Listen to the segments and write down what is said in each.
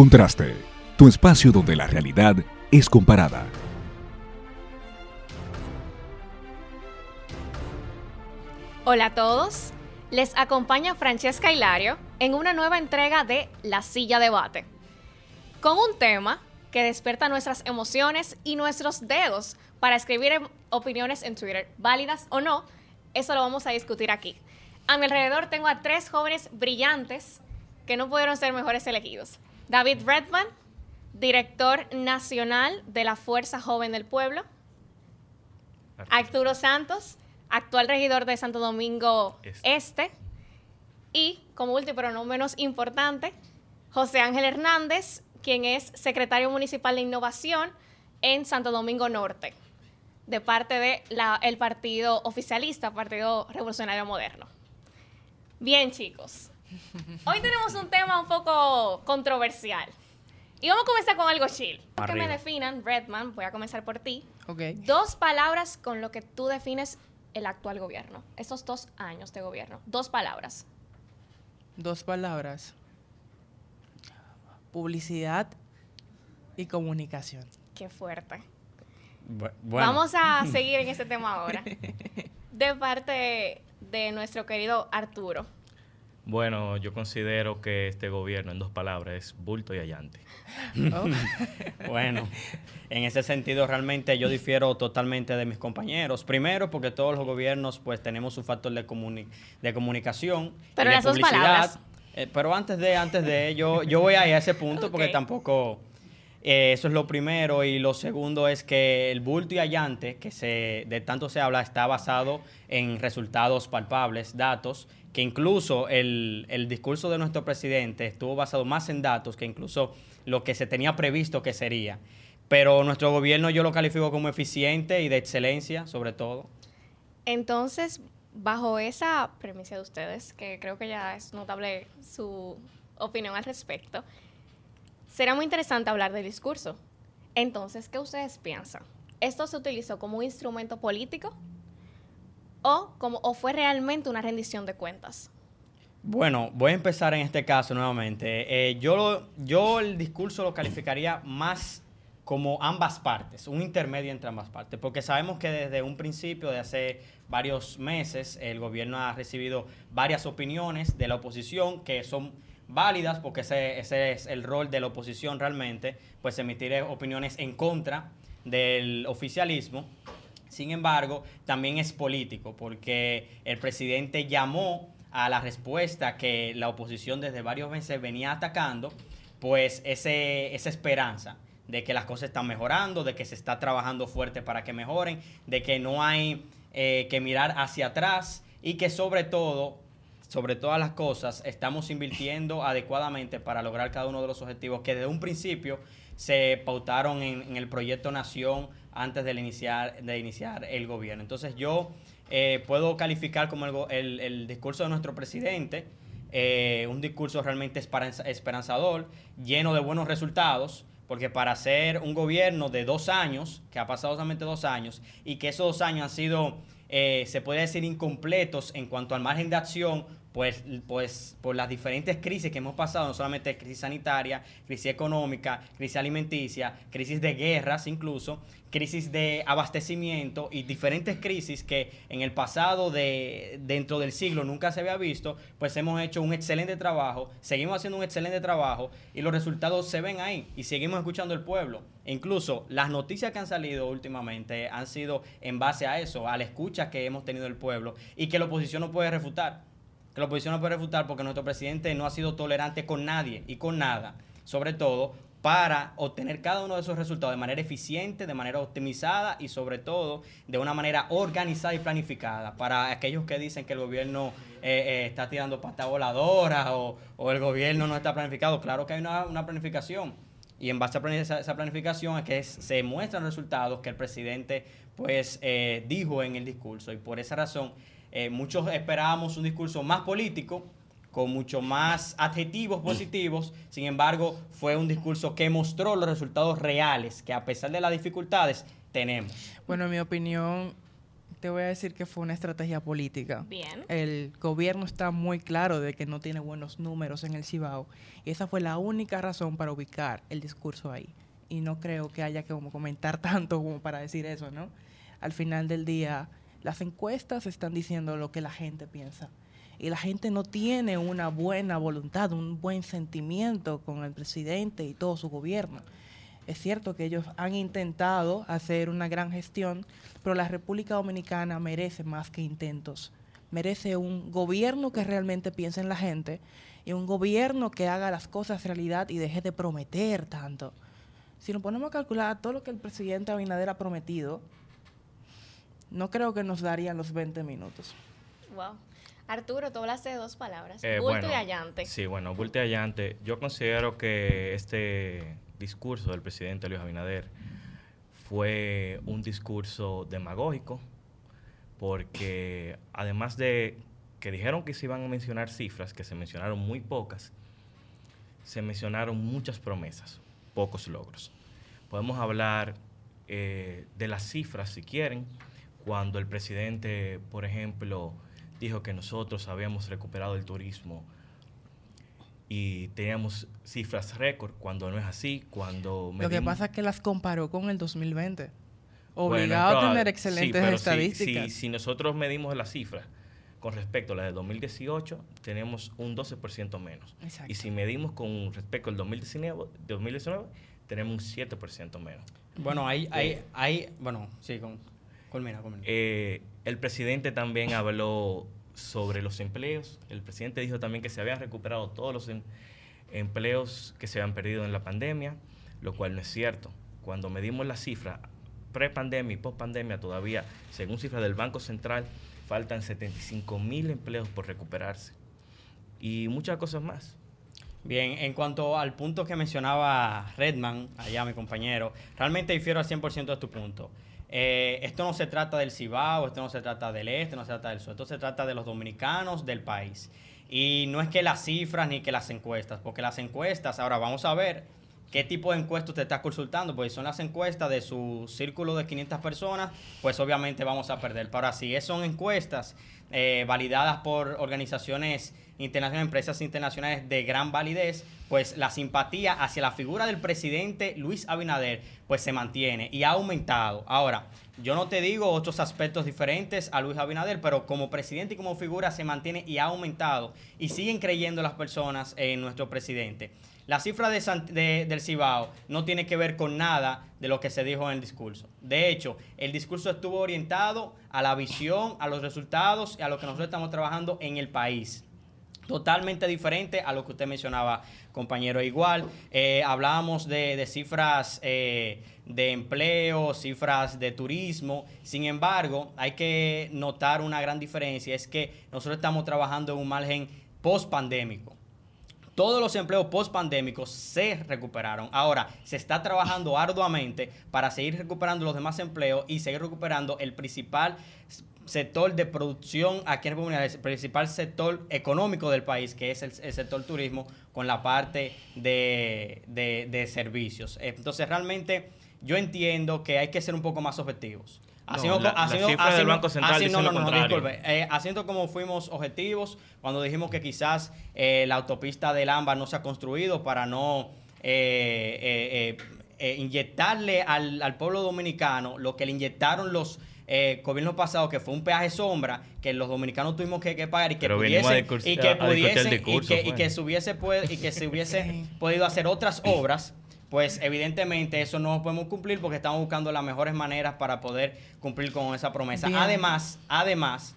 Contraste, tu espacio donde la realidad es comparada. Hola a todos, les acompaña Francesca Hilario en una nueva entrega de La Silla Debate, con un tema que despierta nuestras emociones y nuestros dedos para escribir em- opiniones en Twitter, válidas o no, eso lo vamos a discutir aquí. A mi alrededor tengo a tres jóvenes brillantes que no pudieron ser mejores elegidos. David Redman, director nacional de la Fuerza Joven del Pueblo. Arturo Santos, actual regidor de Santo Domingo Este. este. Y, como último, pero no menos importante, José Ángel Hernández, quien es secretario municipal de innovación en Santo Domingo Norte, de parte del partido oficialista, Partido Revolucionario Moderno. Bien, chicos. Hoy tenemos un tema un poco controversial. Y vamos a comenzar con algo chill. Que me definan, Redman, voy a comenzar por ti. Ok. Dos palabras con lo que tú defines el actual gobierno. Estos dos años de gobierno. Dos palabras. Dos palabras. Publicidad y comunicación. Qué fuerte. Bu- Bueno, Vamos a seguir en este tema ahora. De parte de nuestro querido Arturo. Bueno, yo considero que este gobierno, en dos palabras, es bulto y allante. Oh, Bueno, en ese sentido realmente yo difiero totalmente de mis compañeros. Primero porque todos los gobiernos pues tenemos un factor de, comuni- de comunicación. y Pero de las dos palabras. Eh, pero antes de, antes de ello, yo voy a ir a ese punto porque tampoco... eh, eso es lo primero y lo segundo es que el bulto y allante que se de tanto se habla está basado en resultados palpables, datos, que incluso el, el discurso de nuestro presidente estuvo basado más en datos que incluso lo que se tenía previsto que sería. Pero nuestro gobierno yo lo califico como eficiente y de excelencia, sobre todo. Entonces, bajo esa premisa de ustedes, que creo que ya es notable su opinión al respecto, será muy interesante hablar del discurso. Entonces, ¿qué ustedes piensan? ¿Esto se utilizó como un instrumento político o, como, o fue realmente una rendición de cuentas? Bueno, voy a empezar en este caso nuevamente. Eh, yo, yo el discurso lo calificaría más como ambas partes, un intermedio entre ambas partes, porque sabemos que desde un principio, de hace varios meses, el gobierno ha recibido varias opiniones de la oposición que son válidas, porque ese, ese es el rol de la oposición realmente, pues emitir opiniones en contra del oficialismo. Sin embargo, también es político porque el presidente llamó a la respuesta que la oposición desde varios meses venía atacando, pues ese, esa esperanza de que las cosas están mejorando, de que se está trabajando fuerte para que mejoren, de que no hay eh, que mirar hacia atrás y que sobre todo, sobre todas las cosas, estamos invirtiendo adecuadamente para lograr cada uno de los objetivos que desde un principio se pautaron en, el proyecto Nación antes de iniciar, de iniciar el gobierno. Entonces yo eh, puedo calificar como el, el- discurso de nuestro presidente, eh, un discurso realmente esperanza- esperanzador, lleno de buenos resultados, porque para ser un gobierno de dos años, que ha pasado solamente dos años, y que esos dos años han sido, eh, se puede decir, incompletos en cuanto al margen de acción, pues, pues por las diferentes crisis que hemos pasado, no solamente crisis sanitaria, crisis económica, crisis alimenticia, crisis de guerras incluso, crisis de abastecimiento y diferentes crisis que en el pasado de dentro del siglo nunca se había visto, pues hemos hecho un excelente trabajo, seguimos haciendo un excelente trabajo y los resultados se ven ahí y seguimos escuchando al pueblo. E incluso las noticias que han salido últimamente han sido en base a eso, a la escucha que hemos tenido del pueblo y que la oposición no puede refutar que la oposición no puede refutar porque nuestro presidente no ha sido tolerante con nadie y con nada, sobre todo para obtener cada uno de esos resultados de manera eficiente, de manera optimizada y sobre todo de una manera organizada y planificada. Para aquellos que dicen que el gobierno eh, eh, está tirando pata voladora o, o el gobierno no está planificado, claro que hay una, una planificación. Y en base a esa, planificación es que se muestran resultados que el presidente pues eh, dijo en el discurso. Y por esa razón eh, muchos esperábamos un discurso más político, con mucho más adjetivos positivos. Sin embargo, fue un discurso que mostró los resultados reales que a pesar de las dificultades tenemos. Bueno, en mi opinión, Te voy a decir que fue una estrategia política. Bien. El gobierno está muy claro de que no tiene buenos números en el Cibao y esa fue la única razón para ubicar el discurso ahí. Y no creo que haya que como comentar tanto como para decir eso, ¿no? Al final del día, las encuestas están diciendo lo que la gente piensa. Y la gente no tiene una buena voluntad, un buen sentimiento con el presidente y todo su gobierno. Es cierto que ellos han intentado hacer una gran gestión, pero la República Dominicana merece más que intentos. Merece un gobierno que realmente piense en la gente y un gobierno que haga las cosas realidad y deje de prometer tanto. Si nos ponemos a calcular todo lo que el presidente Abinader ha prometido, no creo que nos darían los 20 minutos. Wow. Arturo, tú hablaste de dos palabras. Eh, bulto bueno, y allante. Sí, bueno, bulto y allante. Yo considero que este discurso del presidente Luis Abinader fue un discurso demagógico, porque además de que dijeron que se iban a mencionar cifras, que se mencionaron muy pocas, se mencionaron muchas promesas, pocos logros. Podemos hablar eh, de las cifras, si quieren, cuando el presidente, por ejemplo, dijo que nosotros habíamos recuperado el turismo y teníamos cifras récord, cuando no es así, cuando... Lo que medimos- pasa es que las comparó con el 2020. Bueno, Obligado a tener sí, excelentes si- estadísticas. Si, si nosotros medimos las cifras con respecto a la de 2018, tenemos un 12% menos. Exacto. Y si medimos con respecto al 2019, 2019 tenemos un 7% menos. Bueno, hay, hay, hay, bueno, sí, con, culmina, culmina. Eh, el presidente también habló sobre los empleos. El presidente dijo también que se habían recuperado todos los em- empleos que se habían perdido en la pandemia, lo cual no es cierto. Cuando medimos las cifras pre-pandemia y post-pandemia, todavía, según cifras del Banco Central, faltan 75 mil empleos por recuperarse. Y muchas cosas más. Bien, en cuanto al punto que mencionaba Redman, allá mi compañero, realmente difiero al 100% de tu punto. Eh, esto no se trata del Cibao, esto no se trata del este, no se trata del sur, esto se trata de los dominicanos del país. Y no es que las cifras ni que las encuestas, porque las encuestas, ahora vamos a ver qué tipo de encuestas usted está consultando, porque si son las encuestas de su círculo de 500 personas, pues obviamente vamos a perder. Pero si son encuestas eh, validadas por organizaciones internacionales, empresas internacionales de gran validez, pues la simpatía hacia la figura del presidente Luis Abinader pues se mantiene y ha aumentado. Ahora, yo no te digo otros aspectos diferentes a Luis Abinader, pero como presidente y como figura se mantiene y ha aumentado y siguen creyendo las personas en nuestro presidente. La cifra de de- del Cibao no tiene que ver con nada de lo que se dijo en el discurso. De hecho, el discurso estuvo orientado a la visión, a los resultados y a lo que nosotros estamos trabajando en el país. Totalmente diferente a lo que usted mencionaba, compañero. Igual, eh, hablábamos de, cifras eh, de empleo, cifras de turismo. Sin embargo, hay que notar una gran diferencia. Es que nosotros estamos trabajando en un margen post-pandémico. Todos los empleos post-pandémicos se recuperaron. Ahora, se está trabajando arduamente para seguir recuperando los demás empleos y seguir recuperando el principal sector de producción aquí en República el principal sector económico del país, que es el, el sector turismo, con la parte de, de- de servicios. Entonces, realmente, yo entiendo que hay que ser un poco más objetivos. Haciendo- no. Eh, haciendo como fuimos objetivos cuando dijimos que quizás eh, la autopista del AMBA no se ha construido para no eh, eh, inyectarle al, al pueblo dominicano lo que le inyectaron los eh, gobiernos pasados, que fue un peaje sombra que los dominicanos tuvimos que, que pagar y que Pero pudiesen, y que pudiesen- y que, y pues. que se hubiese, y que se hubiese podido hacer otras obras pues evidentemente eso no lo podemos cumplir porque estamos buscando las mejores maneras para poder cumplir con esa promesa. Bien. Además, además,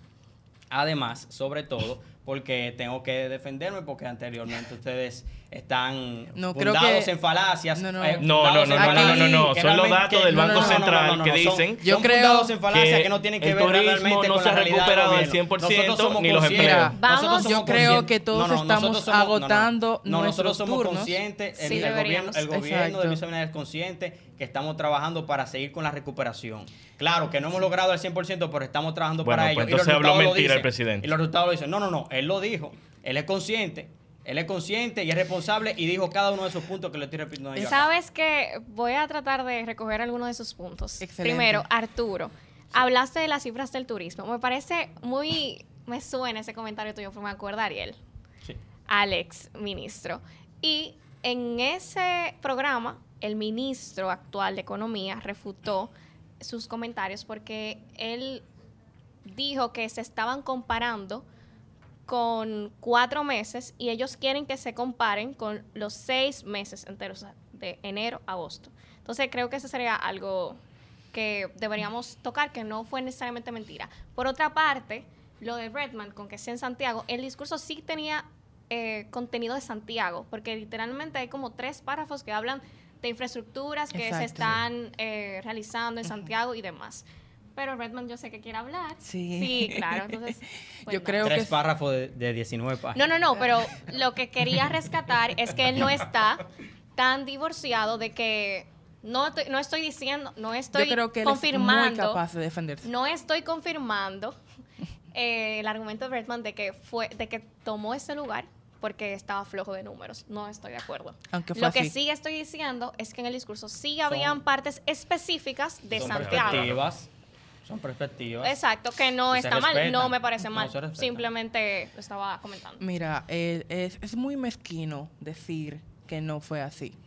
además, sobre todo, porque tengo que defenderme porque anteriormente ustedes están No, creo fundados que- en falacias. No, no. eh, No, no, no, no, no, no, son los datos del no, no, Banco no, no, no, Central no, no, que son- dicen Yo son creo fundados en falacias que que no tienen que el ver realmente no con se la ha realidad del recuperado al gobierno. 100% Nosotros somos ni los empleos. Vamos, somos yo creo que todos estamos somos- agotando no, nosotros nuestros somos turnos. conscientes, el, Sí, el gobierno, el gobierno de Luis Abinader es consciente que estamos trabajando para seguir con la recuperación. Claro que no hemos logrado el 100%, pero estamos trabajando para ello. pues entonces habló mentira el presidente. Y los resultados lo dicen. No, no, no. Él lo dijo. Él es consciente. Él es consciente y es responsable y dijo cada uno de esos puntos que le estoy repitiendo yo. Sabes que voy a tratar de recoger algunos de esos puntos. Excelente. Primero, Arturo, Hablaste de las cifras del turismo. Me parece muy, me suena ese comentario tuyo, me acuerdo Ariel, Sí. Alex, ministro. Y en ese programa, el ministro actual de Economía refutó sus comentarios porque él dijo que se estaban comparando con cuatro meses y ellos quieren que se comparen con los seis meses enteros, de enero a agosto. Entonces creo que eso sería algo que deberíamos tocar, que no fue necesariamente mentira. Por otra parte, lo de Redman, con que sea en Santiago, el discurso sí tenía eh, contenido de Santiago, porque literalmente hay como tres párrafos que hablan de infraestructuras que se están eh, realizando en Santiago y demás. Pero Redman yo sé que quiere hablar. Sí. Sí, claro. Entonces, pues, Yo creo Tres que párrafos de, de 19 no, páginas. no, no, pero lo que quería rescatar es que él no está tan divorciado de que no, estoy- no estoy diciendo, no estoy yo creo que él es muy confirmando, capaz de defenderse. no estoy confirmando eh, el argumento de Redman de que fue, de que tomó ese lugar porque estaba flojo de números. No estoy de acuerdo. Aunque fue Lo que sí estoy diciendo es que en el discurso sí habían partes específicas de son Santiago. Son perspectivas. Exacto, que no está mal, no me parece No, mal. respetan. Simplemente lo estaba comentando. Mira, eh, es, es muy mezquino decir que no fue así.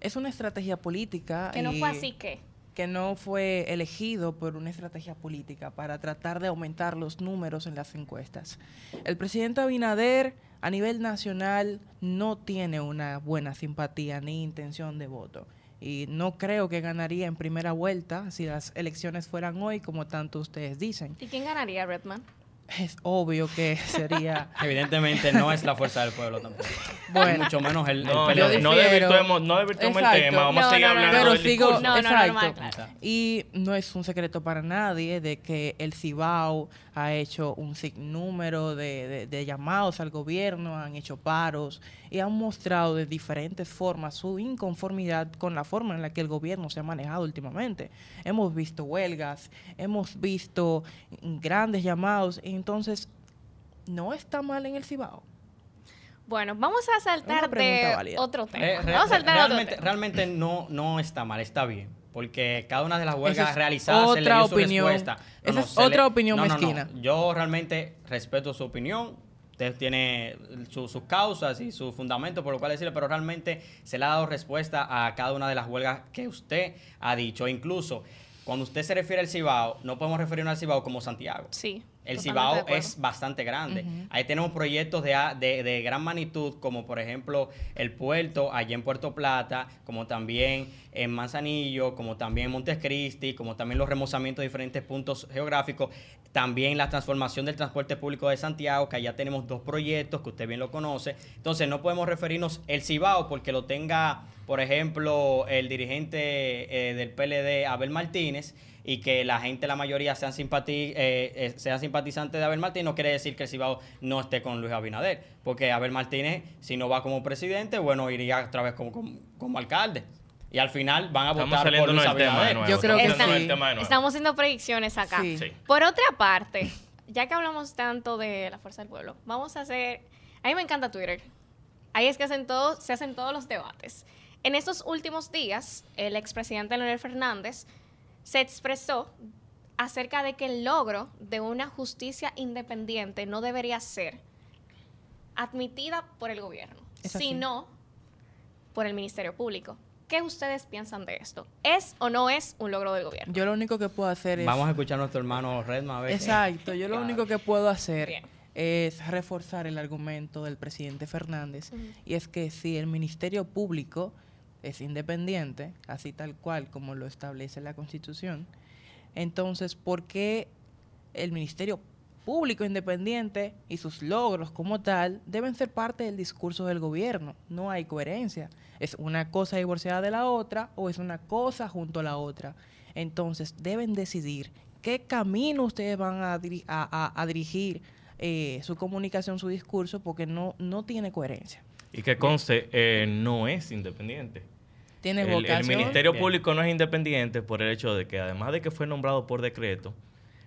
Es una estrategia política. Que no y fue así que. Que no fue elegido por una estrategia política para tratar de aumentar los números en las encuestas. El presidente Abinader a nivel nacional no tiene una buena simpatía ni intención de voto. Y no creo que ganaría en primera vuelta si las elecciones fueran hoy, como tanto ustedes dicen. ¿Y quién ganaría, Redman? Es obvio que sería... Evidentemente no es la fuerza del pueblo tampoco. Bueno. Mucho menos el, el No, PLD. no, no desvirtuemos, no desvirtuemos el tema, vamos No, a seguir hablando Pero del sigo, discurso. No, no, exacto. normal, claro. Y no es un secreto para nadie de que el Cibao ha hecho un sinnúmero de, de- de llamados al gobierno, han hecho paros y han mostrado de diferentes formas su inconformidad con la forma en la que el gobierno se ha manejado últimamente. Hemos visto huelgas, hemos visto grandes llamados, y entonces no está mal en el Cibao. Bueno, vamos a saltar de otro tema. Eh, vamos a saltar otro realmente, tema. realmente no, no está mal, está bien. Porque cada una de las huelgas es realizadas se le dio su opinión. respuesta. Esa es otra opinión no, no, no. mezquina. Yo realmente respeto su opinión. Usted tiene su- sus causas y sus fundamentos por lo cual decirle, pero realmente se le ha dado respuesta a cada una de las huelgas que usted ha dicho. Incluso cuando usted se refiere al Cibao, no podemos referirnos al Cibao como Santiago. Sí. El totalmente Cibao es bastante grande. Ahí tenemos proyectos de, de, de gran magnitud, como por ejemplo el puerto allá en Puerto Plata, como también en Manzanillo, como también en Montes Cristi, como también los remozamientos de diferentes puntos geográficos. También la transformación del transporte público de Santiago, que allá tenemos dos proyectos que usted bien lo conoce. Entonces no podemos referirnos el Cibao porque lo tenga, por ejemplo, el dirigente eh, del PLD, Abel Martínez, y que la gente, la mayoría, sean, simpati eh, eh, sean simpatizantes de Abel Martínez, no quiere decir que el Cibao no esté con Luis Abinader. Porque Abel Martínez, si no va como presidente, bueno, iría otra vez como, como, como alcalde. Y al final van a Estamos votar por Luis del tema de Abinader. nuevo. Yo creo que estamos sí. del tema de nuevo. Estamos haciendo predicciones acá. Sí. Sí. Por otra parte, ya que hablamos tanto de la fuerza del pueblo, vamos a hacer. A mí me encanta Twitter. Ahí es que hacen todos, se hacen todos los debates. En estos últimos días, el expresidente Leonel Fernández se expresó acerca de que el logro de una justicia independiente no debería ser admitida por el gobierno, sino por el Ministerio Público. ¿Qué ustedes piensan de esto? ¿Es o no es un logro del gobierno? Yo lo único que puedo hacer es... Vamos a escuchar a nuestro hermano Redma. a ver Exacto, yo lo Claro. único que puedo hacer Bien. es reforzar el argumento del presidente Fernández y es que si el Ministerio Público es independiente, así tal cual como lo establece la Constitución, entonces ¿por qué el Ministerio Público independiente y sus logros como tal deben ser parte del discurso del gobierno? No hay coherencia. Es una cosa divorciada de la otra o es una cosa junto a la otra. Entonces deben decidir qué camino ustedes van a, diri- a- a- a dirigir eh, su comunicación, su discurso, porque no, no tiene coherencia. Y que conste, eh, no es independiente. Tiene El. Ministerio Bien. Público no es independiente por el hecho de que además de que fue nombrado por decreto,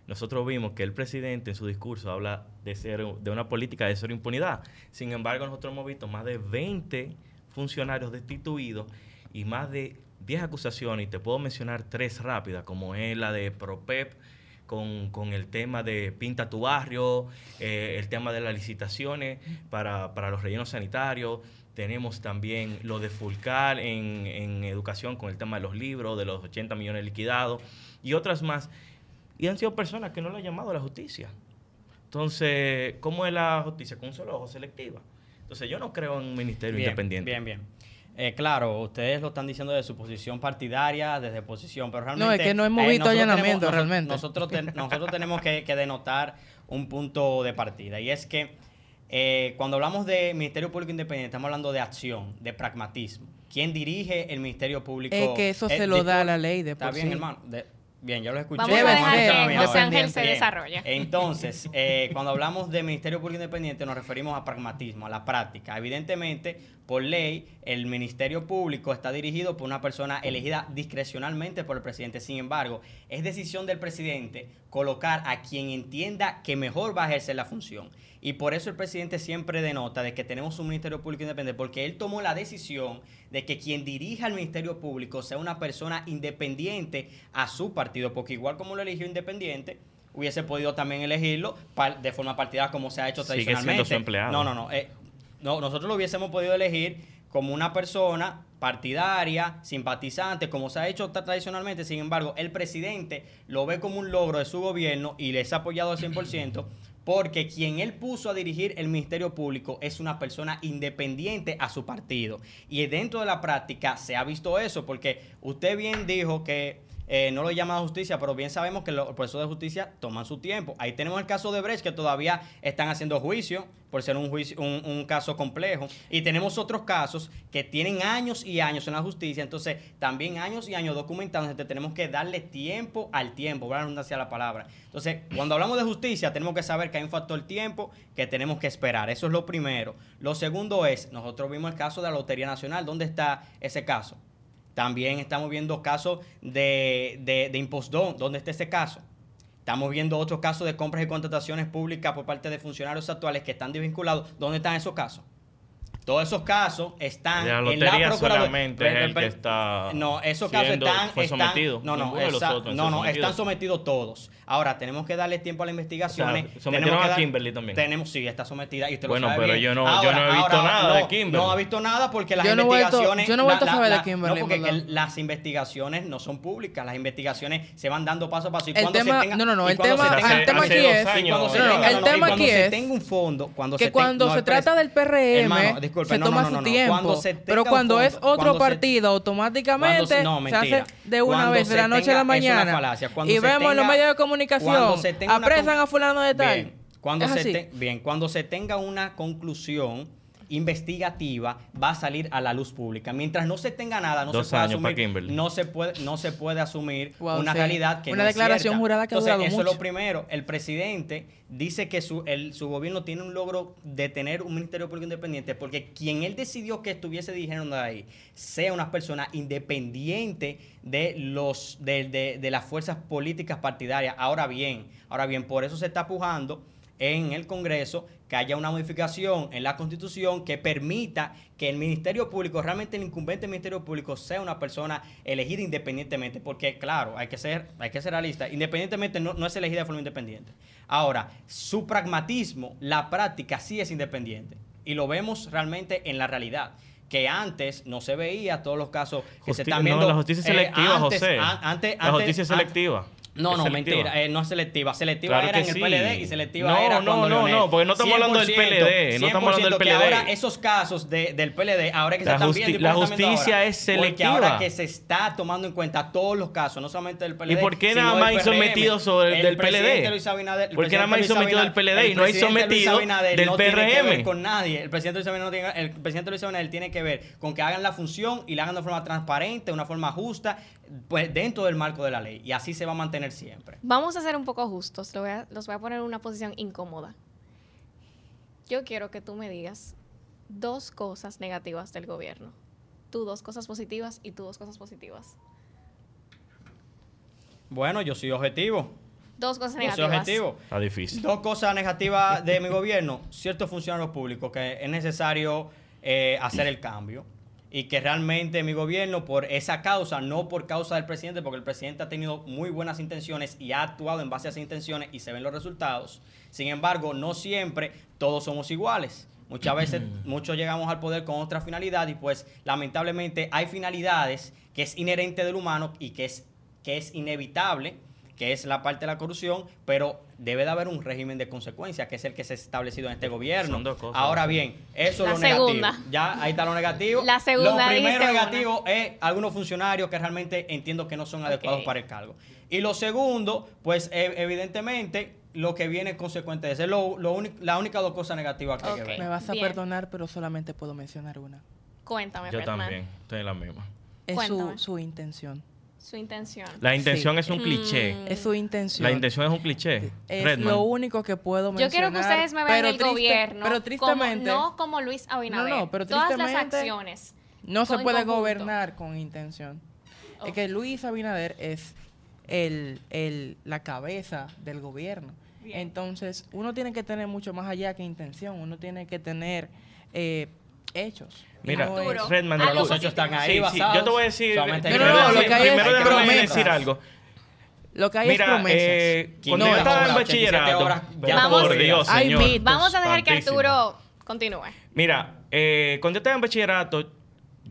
nosotros vimos que el presidente en su discurso habla de cero, de una política de cero impunidad. Sin embargo, nosotros hemos visto más de 20 funcionarios destituidos y más de 10 acusaciones, y te puedo mencionar tres rápidas, como es la de PROPEP, con, con el tema de pinta tu barrio, eh, el tema de las licitaciones para, para los rellenos sanitarios. Tenemos también lo de Fulcar en, en educación con el tema de los libros, de los 80 millones liquidados y otras más. Y han sido personas que no lo han llamado a la justicia. Entonces, ¿cómo es la justicia? Con un solo ojo, selectiva. Entonces, yo no creo en un ministerio Bien, independiente. Bien, bien. Eh, claro, ustedes lo están diciendo desde su posición partidaria, desde posición, pero realmente... No, es que no hemos visto nosotros allanamiento, tenemos- realmente. Nosotros, ten- nosotros tenemos que, que denotar un punto de partida, y es que eh, cuando hablamos de Ministerio Público Independiente, estamos hablando de acción, de pragmatismo. ¿Quién dirige el Ministerio Público? Es que eso Eh, se lo da la ley de Está bien, sí. hermano. De- bien, yo lo escuché. Vamos a dejar que José. Ángel se Bien. desarrolle. Entonces, eh, cuando hablamos de Ministerio Público Independiente nos referimos a pragmatismo, a la práctica. Evidentemente, por ley, el Ministerio Público está dirigido por una persona elegida discrecionalmente por el presidente. Sin embargo, es decisión del presidente colocar a quien entienda que mejor va a ejercer la función. Y por eso el presidente siempre denota de que tenemos un Ministerio Público Independiente, porque él tomó la decisión de que quien dirija el Ministerio Público sea una persona independiente a su partido, porque igual como lo eligió independiente, hubiese podido también elegirlo de forma partidaria como se ha hecho Sigue siendo tradicionalmente. su empleado. No, no, no. eh, no, nosotros lo hubiésemos podido elegir como una persona partidaria, simpatizante, como se ha hecho tra- tradicionalmente. Sin embargo, el presidente lo ve como un logro de su gobierno y les ha apoyado al 100%. Porque quien él puso a dirigir el Ministerio Público es una persona independiente a su partido. Y dentro de la práctica se ha visto eso, porque usted bien dijo que eh, no lo llama justicia, pero bien sabemos que los procesos de justicia toman su tiempo. Ahí tenemos el caso de Brecht, que todavía están haciendo juicio por ser un, juicio, un, caso complejo. Y tenemos otros casos que tienen años y años en la justicia, entonces también años y años documentados, entonces tenemos que darle tiempo al tiempo, voy a redundancia la palabra. Entonces, cuando hablamos de justicia, tenemos que saber que hay un factor tiempo que tenemos que esperar. Eso es lo primero. Lo segundo es, nosotros vimos el caso de la Lotería Nacional. ¿Dónde está ese caso? También estamos viendo casos de, de, de impostón. ¿Dónde está ese caso? Estamos viendo otros casos de compras y contrataciones públicas por parte de funcionarios actuales que están desvinculados. ¿Dónde están esos casos? Todos esos casos están De la en la Procuraduría. solamente es el que está No, esos casos siendo- están, fue están- sometido. no, no, de esa- no, no, sometidos. están sometidos todos. Ahora tenemos que darle tiempo a las investigaciones. O sea, sometieron Tenemos que a dar- Kimberly también. Tenemos, sí, está sometida y usted Bueno, lo sabe pero bien. yo no- yo no he visto nada de no, Kimberly. No ha visto nada porque las Yo no he vuelto- investigaciones. yo no he vuelto la- a saber la- de Kimberly, No, porque el- las investigaciones no son públicas. Las investigaciones se van dando paso a paso. Y El cuando tema- se tenga, no, no, no, el cuando tema- se tenga- el tema aquí dos es- cuando se tenga- el cuando aquí se es un fondo, cuando que se ten- cuando se trata del PRM Hermano, disculpe, se no, toma no, no, su tiempo. cuando se tenga pero cuando es otro cuando partido, automáticamente se- hace de una Cuando vez de la noche a la mañana. Y vemos en los medios de comunicación, apresan con- a fulano de tal. Bien, cuando se te- bien, cuando se tenga una conclusión investigativa va a salir a la luz pública. Mientras no se tenga nada, no Dos se puede años asumir, no se puede, no se puede asumir Wow, una sí. realidad que Una no es declaración jurada que ha Entonces, durado eso es lo primero. El presidente dice que su, el- su gobierno tiene un logro de tener un ministerio público independiente porque quien él decidió que estuviese dirigiendo de ahí sea una persona independiente de los de, de- de las fuerzas políticas partidarias. Ahora bien, ahora bien, por eso se está pujando en el Congreso que haya una modificación en la Constitución que permita que el Ministerio Público, realmente el incumbente Ministerio Público, sea una persona elegida independientemente, porque claro, hay que ser, hay que ser realista, independientemente no, no es elegida de forma independiente. Ahora, su pragmatismo, la práctica sí es independiente y lo vemos realmente en la realidad que antes no se veía todos los casos que se están no, viendo. la justicia eh, selectiva, antes- José. an- antes- la antes- justicia selectiva. No, no, selectiva. mentira, eh, no es selectiva. Selectiva Claro era en el sí. PLD y selectiva No, era no, cuando no, Leonel. no, porque no estamos hablando del 100%, PLD, no estamos hablando del 100% que PLD. ahora esos casos de- del PLD, ahora que se La están viendo y la se están viendo justicia ahora, es Porque selectiva. ahora que se está tomando en cuenta todos los casos, no solamente del PLD. ¿Y por qué nada más PRM. metido sobre el del PLD? Luis Abinader- el ¿Por qué nada más Luis metido del PLD y no metido Abinader del no PRM? con nadie. El presidente Luis Abinader no tiene- el presidente Luis Abinader tiene que ver con que hagan la función y la hagan de forma transparente, de una forma justa, pues dentro del marco de la ley. Y así se va a mantener siempre. Vamos a ser un poco justos. Lo voy a- los voy a poner en una posición incómoda. Yo quiero que tú me digas dos cosas negativas del gobierno. Tú dos cosas positivas y tú dos cosas positivas. Bueno, yo soy objetivo. Dos cosas Yo soy negativas. objetivo. Está difícil. Dos cosas negativas de mi gobierno. Ciertos funcionarios públicos que es necesario eh, hacer el cambio. Y que realmente mi gobierno por esa causa, no por causa del presidente, porque el presidente ha tenido muy buenas intenciones y ha actuado en base a esas intenciones y se ven los resultados. Sin embargo, no siempre todos somos iguales. Muchas veces muchos llegamos al poder con otra finalidad y pues lamentablemente hay finalidades que es inherente del humano y que es, que es inevitable que es la parte de la corrupción, pero debe de haber un régimen de consecuencias, que es el que se ha establecido en este gobierno. Son dos cosas. Ahora bien, eso La es lo segunda. negativo. Ya ahí está lo negativo. La segunda Lo primero negativo es algunos funcionarios que realmente entiendo que no son adecuados para el cargo. Y lo segundo, pues e- evidentemente lo que viene consecuente de eso. Es lo, lo único- la única dos cosas negativas que hay Ok. que ver. Me vas a Bien. perdonar, pero solamente puedo mencionar una. Cuéntame, Yo también, estoy en la misma. Es su intención. Su intención. La intención Sí. es un cliché. Mm. Es su intención. La intención es un cliché. Es Redman. lo único que puedo Yo mencionar. quiero que ustedes me vean el triste- gobierno Pero como- tristemente, no como Luis Abinader. No, no, pero Todas las tristemente- acciones. no se puede conjunto. gobernar con intención. Es que Luis Abinader es el, el- la cabeza del gobierno. Bien. Entonces, uno tiene que tener mucho más allá que intención. Uno tiene que tener eh, hechos. Mira, Arturo, Redman, algo los lo- hechos están ahí Sí, sí, basados. yo te voy a decir. Ver. No, lo que hay es primero déjame decir algo. Lo que hay Mira, es promesas. eh, No, cuando yo es estaba en ahora, 87 bachillerato, horas, pero ya por vamos- Dios, señor. Vamos a dejar que. Arturo continúe. Mira, eh, cuando yo estaba en bachillerato,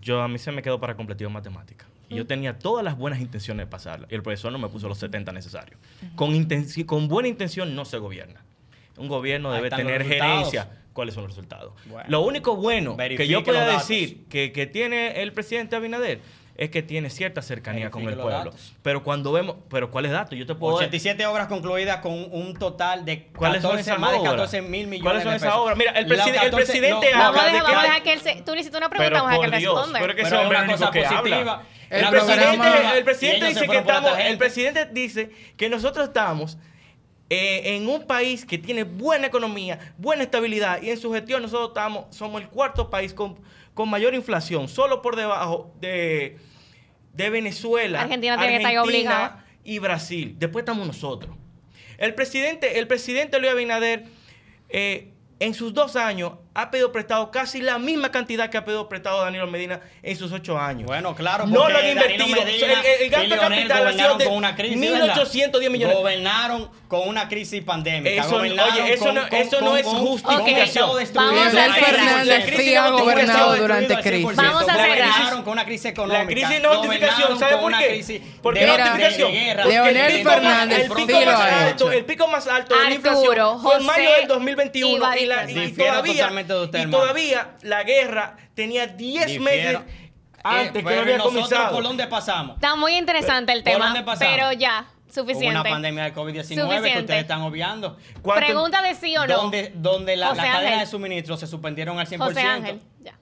yo a mí se me quedó para completivo matemática. Y yo tenía todas las buenas intenciones de pasarla. Y el profesor no me puso los 70 necesarios. con, buena intención no se gobierna. Un gobierno Ahí debe tener gerencia. ¿Cuáles son los resultados? Bueno. Lo único bueno que yo pueda decir que, que tiene el presidente Abinader es que tiene cierta cercanía con el pueblo. datos. Pero cuando vemos, pero ¿cuáles datos? Yo te puedo 87 obras concluidas con un total de ¿Cuáles son 14, esas más de obras? 14 mil millones ¿Cuáles son esas obras? Mira, el, el 14 presidente no, habla Vamos a de dejar, que vamos a hay- dejar que él se... Tú le hiciste una pregunta, Pero vamos a que él responda. pero es que Pero ese es hombre una cosa que positiva. habla. El presidente, el presidente dice que estamos, el presidente dice que nosotros estamos eh, en un país que tiene buena economía, buena estabilidad y en su gestión nosotros estamos, somos el cuarto país con, con mayor inflación, solo por debajo de, de Venezuela, Argentina tiene que estar ahí obligada. y Brasil. Después estamos nosotros. El presidente, el presidente Luis Abinader, eh, en sus dos años, ha pedido prestado casi la misma cantidad que ha pedido prestado Danilo Medina en sus ocho años. Bueno, claro, No lo han invertido. Medina El- el- el gasto Leonel capital ha sido de con una crisis, 1.810 millones. ¿verdad? Gobernaron con una crisis pandémica. Eso- oye, eso con- no- con- eso no con- es con un justificación. destruido. Vamos a Leonel cerrar. Fernández La crisis no ha gobernado durante al 100%. crisis. Vamos a cerrar. Gobernaron con una crisis económica. La crisis no es justificación. ¿Sabe por una qué? crisis ¿Por qué de- no es. Porque Leonel el pico más- Fernández el pico más alto, hecho. el pico más alto de la inflación fue en mayo del 2021 y, todavía y hermano. todavía la guerra tenía 10 Difiero. meses antes Eh, que pero no había nosotros, comenzado. ¿Por dónde pasamos? Está muy interesante el ¿Por tema, dónde pasamos? pero ya, Hubo suficiente. una pandemia de COVID-19 que Suficiente. ustedes están obviando. ¿Cuánto- Pregunta de sí o no. Donde, donde la, José la cadena Ángel. de suministro se suspendieron al 100%. José Ángel, ya.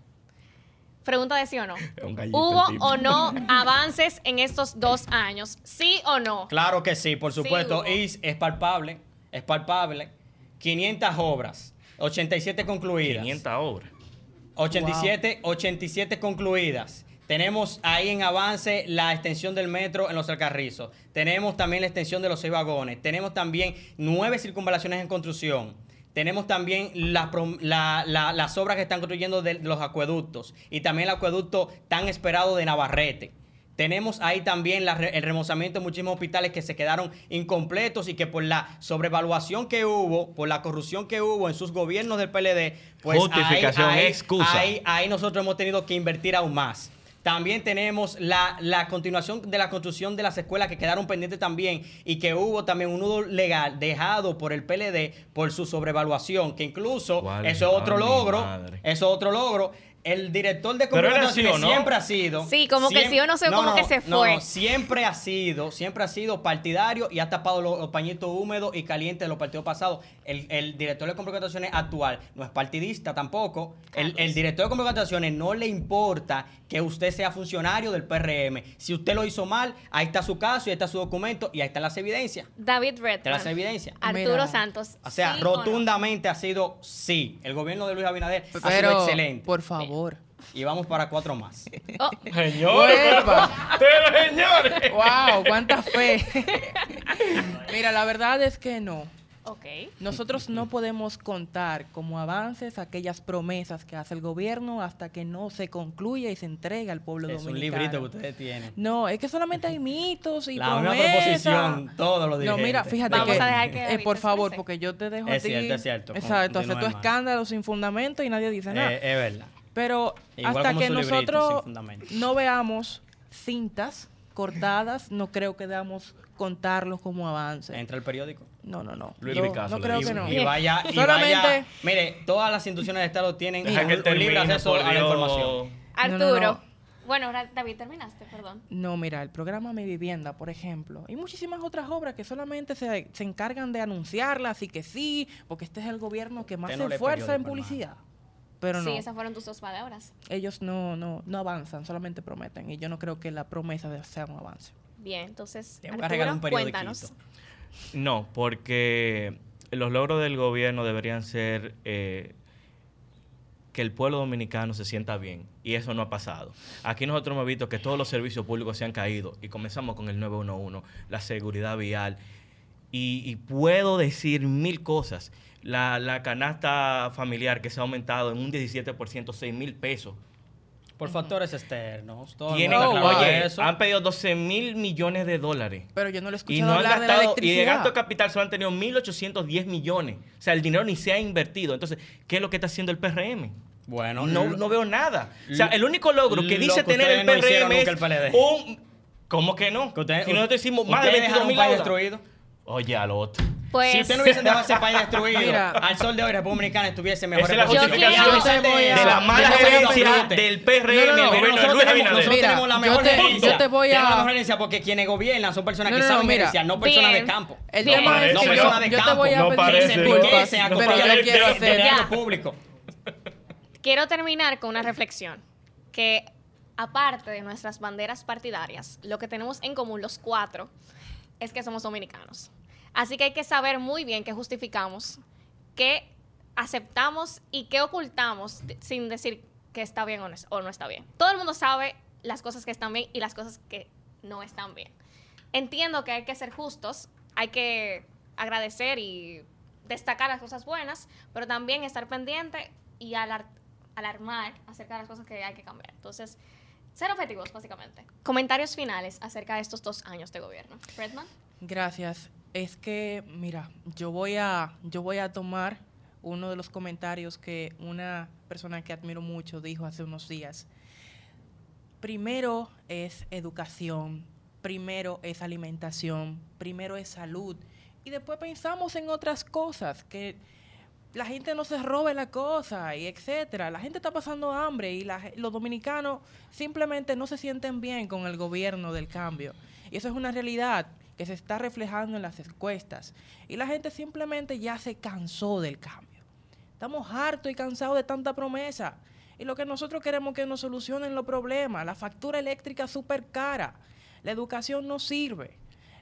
Pregunta de sí o no. un gallito ¿Hubo tipo. o no avances en estos dos años? ¿Sí o no? Claro que sí, por supuesto. hubo. y es palpable, es palpable. 500 obras, 87 concluidas. 500 obras. 87, 87 concluidas. Tenemos ahí en avance la extensión del metro en los Alcarrizos. Tenemos también la extensión de los seis vagones. Tenemos también nueve circunvalaciones en construcción. Tenemos también la prom- la- la- las obras que están construyendo de los acueductos y también el acueducto tan esperado de Navarrete. Tenemos ahí también la el remozamiento de muchísimos hospitales que se quedaron incompletos y que por la sobrevaluación que hubo, por la corrupción que hubo en sus gobiernos del PLD, pues Justificación, ahí, ahí- excusa. ahí- ahí nosotros hemos tenido que invertir aún más. También tenemos la, la continuación de la construcción de las escuelas que quedaron pendientes también y que hubo también un nudo legal dejado por el PLD por su sobrevaluación, que incluso eso es otro logro, eso es otro logro. El director de sí no. siempre ha sido. Sí, como que sí o no sé, como que se no, fue. no, siempre ha sido, siempre ha sido partidario y ha tapado los, los pañitos húmedos y calientes de los partidos pasados. El, el director de comunicaciones actual no es partidista tampoco. El, el director de comunicaciones no le importa que usted sea funcionario del PRM. Si usted lo hizo mal, ahí está su caso y ahí está su documento y ahí están las evidencias. David Está las Redman. evidencias. Arturo Mira. Santos. O sea, ¿sí o no? rotundamente ha sido sí. El gobierno de Luis Abinader ha Pero, sido excelente. por favor. Y vamos para cuatro más. Oh, Señores, señores. ¡Wow! ¡Cuánta fe! Mira, la verdad es que no. Ok. Nosotros no podemos contar como avances aquellas promesas que hace el gobierno hasta que no se concluya y se entregue al pueblo Es un dominicano. librito que ustedes tienen. No, es que solamente hay mitos y La misma promesas. proposición, todo lo No, mira, fíjate Vamos que, a dejar que eh, por favor, porque yo te dejo Es a ti. cierto, es cierto. Exacto, hacer tu escándalo sin fundamento y nadie dice nada. Eh, es verdad. Pero Igual hasta que nosotros no veamos cintas cortadas, no creo que debamos contarlos como avance. Entra el periódico. No, no, no. Luis Yo Picasso no creo que no. Y vaya, y Solamente- vaya. Mire, todas las instituciones de Estado tienen Deja que un libre termine, acceso a la información. Arturo. No, no, no. Bueno, David, terminaste, perdón. No, mira, el programa Mi Vivienda, por ejemplo, y muchísimas otras obras que solamente se, se encargan de anunciarlas y que sí, porque este es el gobierno que más Usted se esfuerza en publicidad. Pero no, Sí, esas fueron tus dos palabras. ellos no, no, no avanzan, solamente prometen. Y yo no creo que la promesa de- sea un avance. Bien, entonces, un Arturo, periodiquito. cuéntanos. No, porque los logros del gobierno deberían ser eh, que el pueblo dominicano se sienta bien. Y eso no ha pasado. Aquí nosotros hemos visto que todos los servicios públicos se han caído. Y comenzamos con el 911, la seguridad vial. Y, y puedo decir mil cosas. La, la canasta familiar que se ha aumentado en un 17%, 6 mil pesos. Por factores externos. Todo Tienen, aclara oye, eso. han pedido 12 mil millones de dólares. Pero yo no le he Y escuchado no han hablar de la gastado, y de electricidad. gasto de capital solo han tenido 1.810 millones. O sea, el dinero ni se ha invertido. Entonces, ¿qué es lo que está haciendo el PRM? Bueno, no, lo- no veo nada. O sea, el único logro que lo dice que tener el ustedes no PRM es el PLD. un... ¿Cómo que no? que ustedes- si nosotros hicimos más de ustedes 22 dejaron mil destruido. Oye, al otro. Pues, si ustedes no hubiesen dejado ese país destruido, Mira. al sol de hoy República Dominicana estuviese mejor. Esa es la Yo justificación Yo te voy a- de la mala yo del PRM, No, no, no, el gobierno de nosotros Luis tenemos, Abinader. nosotros Mira, tenemos la yo mejor te- gerencia. yo te voy a- Tenemos la mejor gerencia porque quienes gobiernan son personas No, que saben mira. gerenciar, no personas Bien. de campo. El tema es No que yo, Personas de yo te campo. voy a No pedir disculpas, pero yo quiero hacer... público. quiero terminar con una reflexión. Que aparte de nuestras banderas partidarias, lo que tenemos en común los cuatro es que somos dominicanos. Así que hay que saber muy bien qué justificamos, qué aceptamos y qué ocultamos sin decir que está bien o no, está bien. Todo el mundo sabe las cosas que están bien y las cosas que no están bien. Entiendo que hay que ser justos, hay que agradecer y destacar las cosas buenas, pero también estar pendiente y alar- alarmar acerca de las cosas que hay que cambiar. Entonces, ser objetivos, básicamente. Comentarios finales acerca de estos dos años de gobierno. Redman. Gracias. Es que, mira, yo voy a, yo voy a tomar uno de los comentarios que una persona que admiro mucho dijo hace unos días. Primero es educación, primero es alimentación, primero es salud y después pensamos en otras cosas que la gente no se robe la cosa y etcétera. La gente está pasando hambre y la los dominicanos simplemente no se sienten bien con el gobierno del cambio. Y eso es una realidad que se está reflejando en las encuestas. Y la gente simplemente ya se cansó del cambio. Estamos hartos y cansados de tanta promesa. Y lo que nosotros queremos es que nos solucionen los problemas. La factura eléctrica súper cara. La educación no sirve.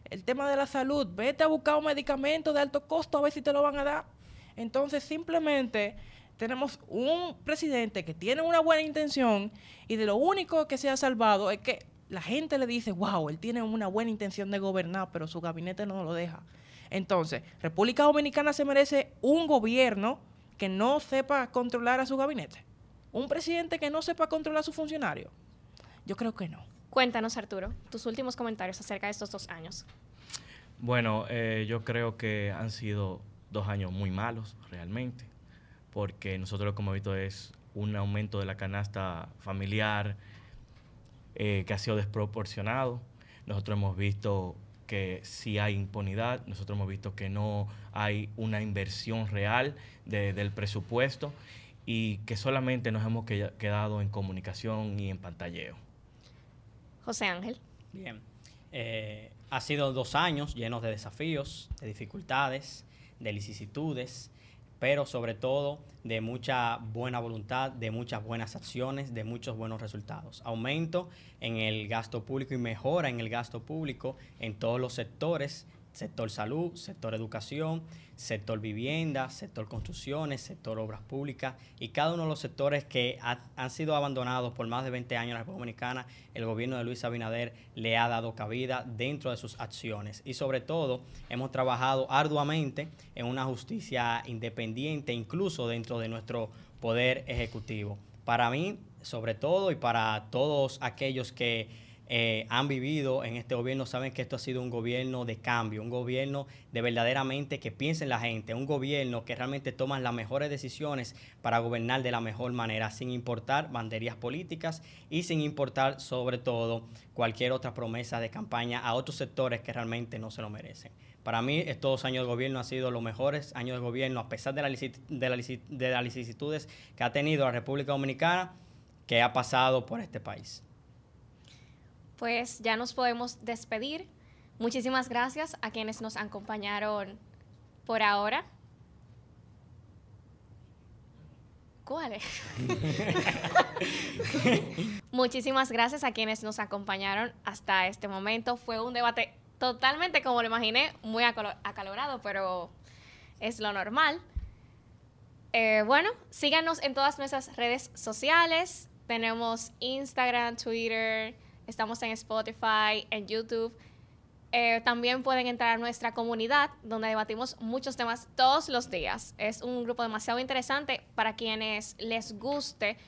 El tema de la salud, vete a buscar un medicamento de alto costo a ver si te lo van a dar. Entonces simplemente tenemos un presidente que tiene una buena intención y de lo único que se ha salvado es que la gente le dice, wow, él tiene una buena intención de gobernar, pero su gabinete no lo deja. Entonces, República Dominicana se merece un gobierno que no sepa controlar a su gabinete. Un presidente que no sepa controlar a su funcionario. Yo creo que no. Cuéntanos, Arturo, tus últimos comentarios acerca de estos dos años. Bueno, eh, yo creo que han sido dos años muy malos realmente, porque nosotros lo que hemos visto es un aumento de la canasta familiar eh, que ha sido desproporcionado. Nosotros hemos visto que sí hay impunidad, nosotros hemos visto que no hay una inversión real de- del presupuesto y que solamente nos hemos que- quedado en comunicación y en pantalleo. José Ángel. Bien. Eh, ha sido dos años llenos de desafíos, de dificultades, de vicisitudes, pero sobre todo de mucha buena voluntad, de muchas buenas acciones, de muchos buenos resultados. Aumento en el gasto público y mejora en el gasto público en todos los sectores sector salud, sector educación, sector vivienda, sector construcciones, sector obras públicas y cada uno de los sectores que han sido abandonados por más de 20 años en la República Dominicana, el gobierno de Luis Abinader le ha dado cabida dentro de sus acciones y sobre todo hemos trabajado arduamente en una justicia independiente, incluso dentro de nuestro poder ejecutivo. Para mí, sobre todo, y para todos aquellos que eh, han vivido en este gobierno saben que esto ha sido un gobierno de cambio, un gobierno de verdaderamente que piensa en la gente, un gobierno que realmente toma las mejores decisiones para gobernar de la mejor manera, sin importar banderías políticas y sin importar sobre todo cualquier otra promesa de campaña a otros sectores que realmente no se lo merecen. Para mí, estos años de gobierno han sido los mejores años de gobierno, a pesar de, la de, de las vicisitudes que ha tenido la República Dominicana, que ha pasado por este país pues ya nos podemos despedir. Muchísimas gracias a quienes nos acompañaron por ahora. ¿Cuáles? Muchísimas gracias a quienes nos acompañaron hasta este momento. Fue un debate totalmente como lo imaginé, muy acalorado, pero es lo normal. Eh, bueno, síganos en todas nuestras redes sociales. Tenemos Instagram, Twitter, Estamos en Spotify, en YouTube. Eh, también pueden entrar a nuestra comunidad donde debatimos muchos temas todos los días. Es un grupo demasiado interesante para quienes les guste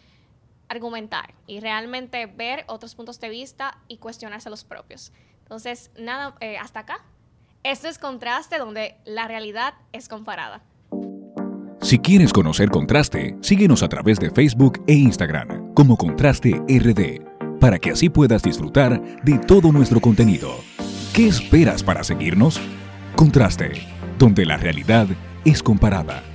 argumentar y realmente ver otros puntos de vista y cuestionarse los propios. Entonces, nada, eh, hasta acá. Esto es Contraste donde la realidad es comparada. Si quieres conocer Contraste, síguenos a través de Facebook e Instagram como Contraste RD para que así puedas disfrutar de todo nuestro contenido. ¿Qué esperas para seguirnos? Contraste, donde la realidad es comparada.